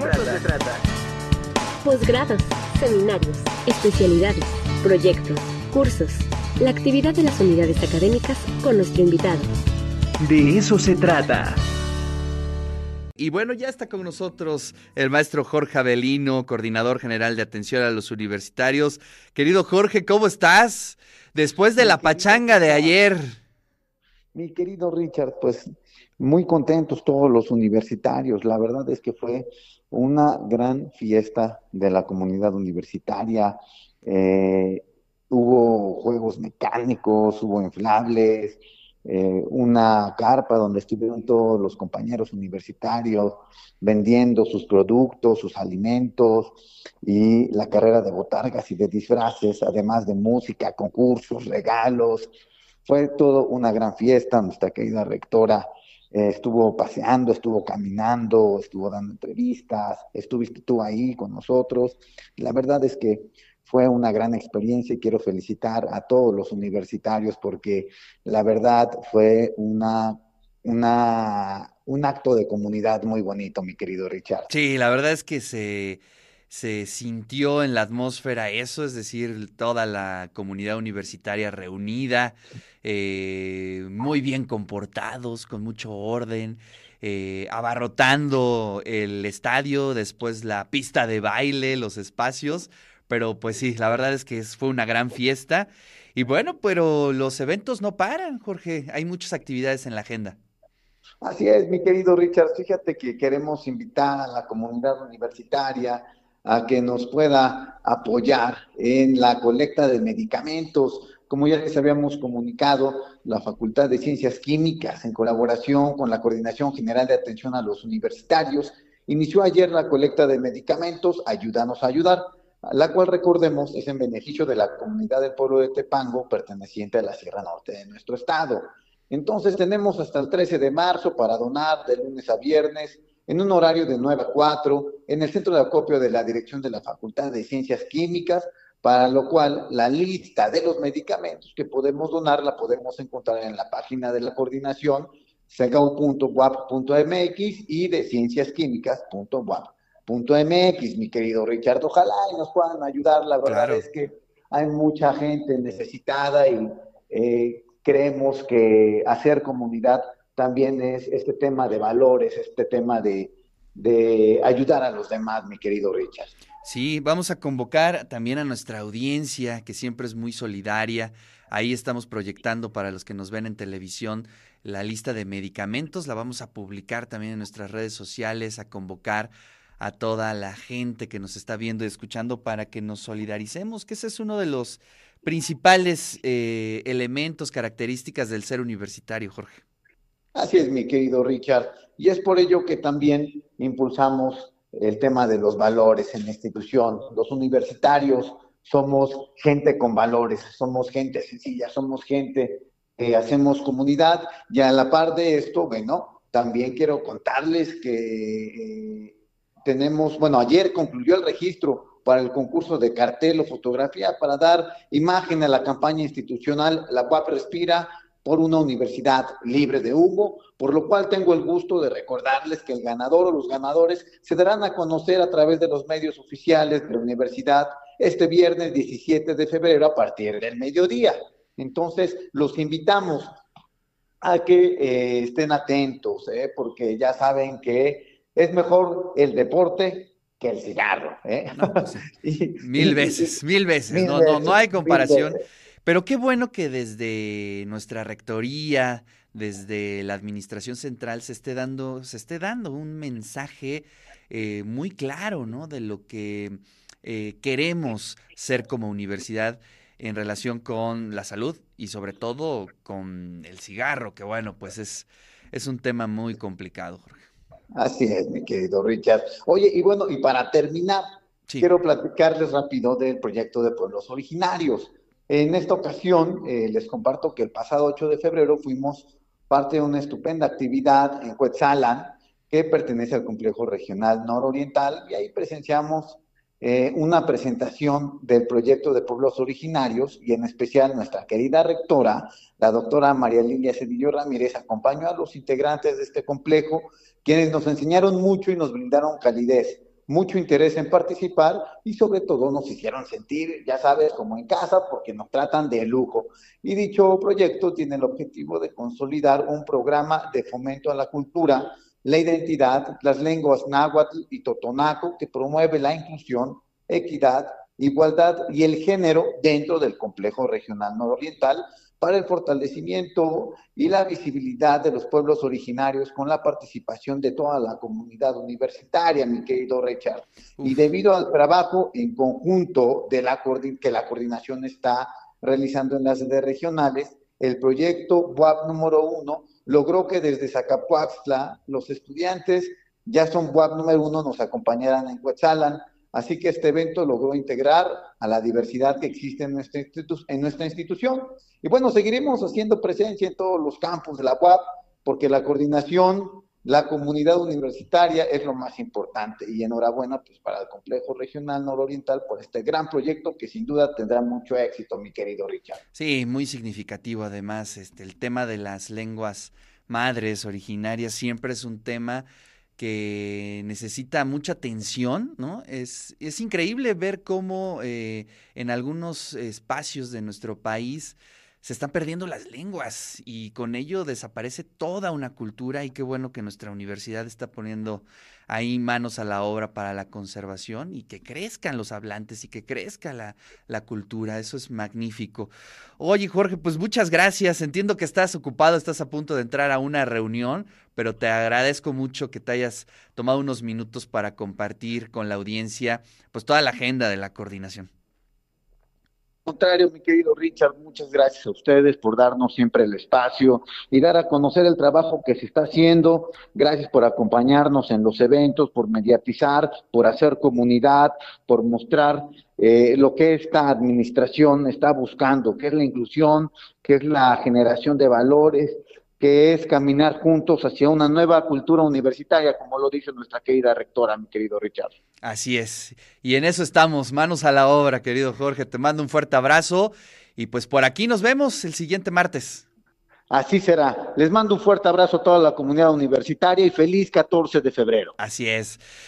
se trata. Posgrados, seminarios, especialidades, proyectos, cursos, la actividad de las unidades académicas con nuestro invitado. De eso se trata. Y bueno, ya está con nosotros el maestro Jorge Avelino, coordinador general de atención a los universitarios. Querido Jorge, ¿cómo estás? Después de la pachanga de ayer. Mi querido Richard, pues muy contentos todos los universitarios. La verdad es que fue una gran fiesta de la comunidad universitaria. Eh, hubo juegos mecánicos, hubo inflables, eh, una carpa donde estuvieron todos los compañeros universitarios vendiendo sus productos, sus alimentos y la carrera de botargas y de disfraces, además de música, concursos, regalos. Fue todo una gran fiesta. Nuestra querida rectora eh, estuvo paseando, estuvo caminando, estuvo dando entrevistas, estuviste tú ahí con nosotros. La verdad es que fue una gran experiencia y quiero felicitar a todos los universitarios porque la verdad fue una, una, un acto de comunidad muy bonito, mi querido Richard. Sí, la verdad es que se, se sintió en la atmósfera eso, es decir, toda la comunidad universitaria reunida, eh, muy bien comportados, con mucho orden. Eh, abarrotando el estadio, después la pista de baile, los espacios, pero pues sí, la verdad es que fue una gran fiesta. Y bueno, pero los eventos no paran, Jorge. Hay muchas actividades en la agenda. Así es, mi querido Richard. Fíjate que queremos invitar a la comunidad universitaria a que nos pueda apoyar en la colecta de medicamentos. Como ya les habíamos comunicado, la Facultad de Ciencias Químicas, en colaboración con la Coordinación General de Atención a los Universitarios, inició ayer la colecta de medicamentos Ayúdanos a ayudar la cual recordemos es en beneficio de la comunidad del pueblo de Tepango, perteneciente a la Sierra Norte de nuestro estado. Entonces tenemos hasta el 13 de marzo para donar de lunes a viernes en un horario de 9 a 4 en el centro de acopio de la dirección de la Facultad de Ciencias Químicas, para lo cual la lista de los medicamentos que podemos donar la podemos encontrar en la página de la coordinación segau.wap.mx y de cienciasquímicas.wap .mx, mi querido Richard. Ojalá y nos puedan ayudar. La verdad es que hay mucha gente necesitada y eh, creemos que hacer comunidad también es este tema de valores, este tema de, de ayudar a los demás, mi querido Richard. Sí, vamos a convocar también a nuestra audiencia, que siempre es muy solidaria. Ahí estamos proyectando para los que nos ven en televisión la lista de medicamentos. La vamos a publicar también en nuestras redes sociales, a convocar a toda la gente que nos está viendo y escuchando para que nos solidaricemos, que ese es uno de los principales eh, elementos, características del ser universitario, Jorge. Así es, mi querido Richard. Y es por ello que también impulsamos el tema de los valores en la institución. Los universitarios somos gente con valores, somos gente sencilla, somos gente que hacemos comunidad. Y a la par de esto, bueno, también quiero contarles que eh, tenemos, bueno, ayer concluyó el registro para el concurso de cartel o fotografía para dar imagen a la campaña institucional La UAP Respira por una universidad libre de humo, por lo cual tengo el gusto de recordarles que el ganador o los ganadores se darán a conocer a través de los medios oficiales de la universidad este viernes 17 de febrero a partir del mediodía. Entonces, los invitamos a que eh, estén atentos, eh, porque ya saben que es mejor el deporte que el cigarro. ¿eh? Pues mil veces, mil veces. no, no, no hay comparación. Pero qué bueno que desde nuestra rectoría, desde la administración central, se esté dando, se esté dando un mensaje eh, muy claro, ¿no? De lo que eh, queremos ser como universidad en relación con la salud y sobre todo con el cigarro, que bueno, pues es, es un tema muy complicado, Jorge. Así es, mi querido Richard. Oye, y bueno, y para terminar, quiero platicarles rápido del proyecto de pueblos originarios. En esta ocasión, eh, les comparto que el pasado 8 de febrero fuimos parte de una estupenda actividad en Cuetzalan, que pertenece al complejo regional nororiental, y ahí presenciamos eh, una presentación del proyecto de pueblos originarios, y en especial nuestra querida rectora, la doctora María Lilia Cedillo Ramírez, acompañó a los integrantes de este complejo quienes nos enseñaron mucho y nos brindaron calidez. Mucho interés en participar y sobre todo nos hicieron sentir, ya sabes, como en casa porque nos tratan de lujo. Y dicho proyecto tiene el objetivo de consolidar un programa de fomento a la cultura, la identidad, las lenguas náhuatl y totonaco que promueve la inclusión, equidad, igualdad y el género dentro del complejo regional nororiental para el fortalecimiento y la visibilidad de los pueblos originarios con la participación de toda la comunidad universitaria, mi querido Richard. Y debido al trabajo en conjunto de la que la coordinación está realizando en las redes regionales, el proyecto WAP número uno logró que desde Zacapuaxtla los estudiantes ya son WAP número uno, nos acompañaran en Huetzalan, Así que este evento logró integrar a la diversidad que existe en nuestra, en nuestra institución. Y bueno, seguiremos haciendo presencia en todos los campos de la UAP, porque la coordinación, la comunidad universitaria es lo más importante. Y enhorabuena pues, para el Complejo Regional Nororiental por este gran proyecto que sin duda tendrá mucho éxito, mi querido Richard. Sí, muy significativo además. Este, el tema de las lenguas madres originarias siempre es un tema que necesita mucha atención, ¿no? Es, es increíble ver cómo eh, en algunos espacios de nuestro país se están perdiendo las lenguas y con ello desaparece toda una cultura y qué bueno que nuestra universidad está poniendo ahí manos a la obra para la conservación y que crezcan los hablantes y que crezca la, cultura. Eso es magnífico. Oye, Jorge, pues muchas gracias. Entiendo que estás ocupado, estás a punto de entrar a una reunión, pero te agradezco mucho que te hayas tomado unos minutos para compartir con la audiencia pues toda la agenda de la coordinación contrario, mi querido Richard, muchas gracias a ustedes por darnos siempre el espacio y dar a conocer el trabajo que se está haciendo. Gracias por acompañarnos en los eventos, por mediatizar, por hacer comunidad, por mostrar eh, lo que esta administración está buscando, que es la inclusión, que es la generación de valores, que es caminar juntos hacia una nueva cultura universitaria, como lo dice nuestra querida rectora, mi querido Richard. Así es. Y en eso estamos, manos a la obra, querido Jorge. Te mando un fuerte abrazo y pues por aquí nos vemos el siguiente martes. Así será. Les mando un fuerte abrazo a toda la comunidad universitaria y feliz 14 de febrero. Así es.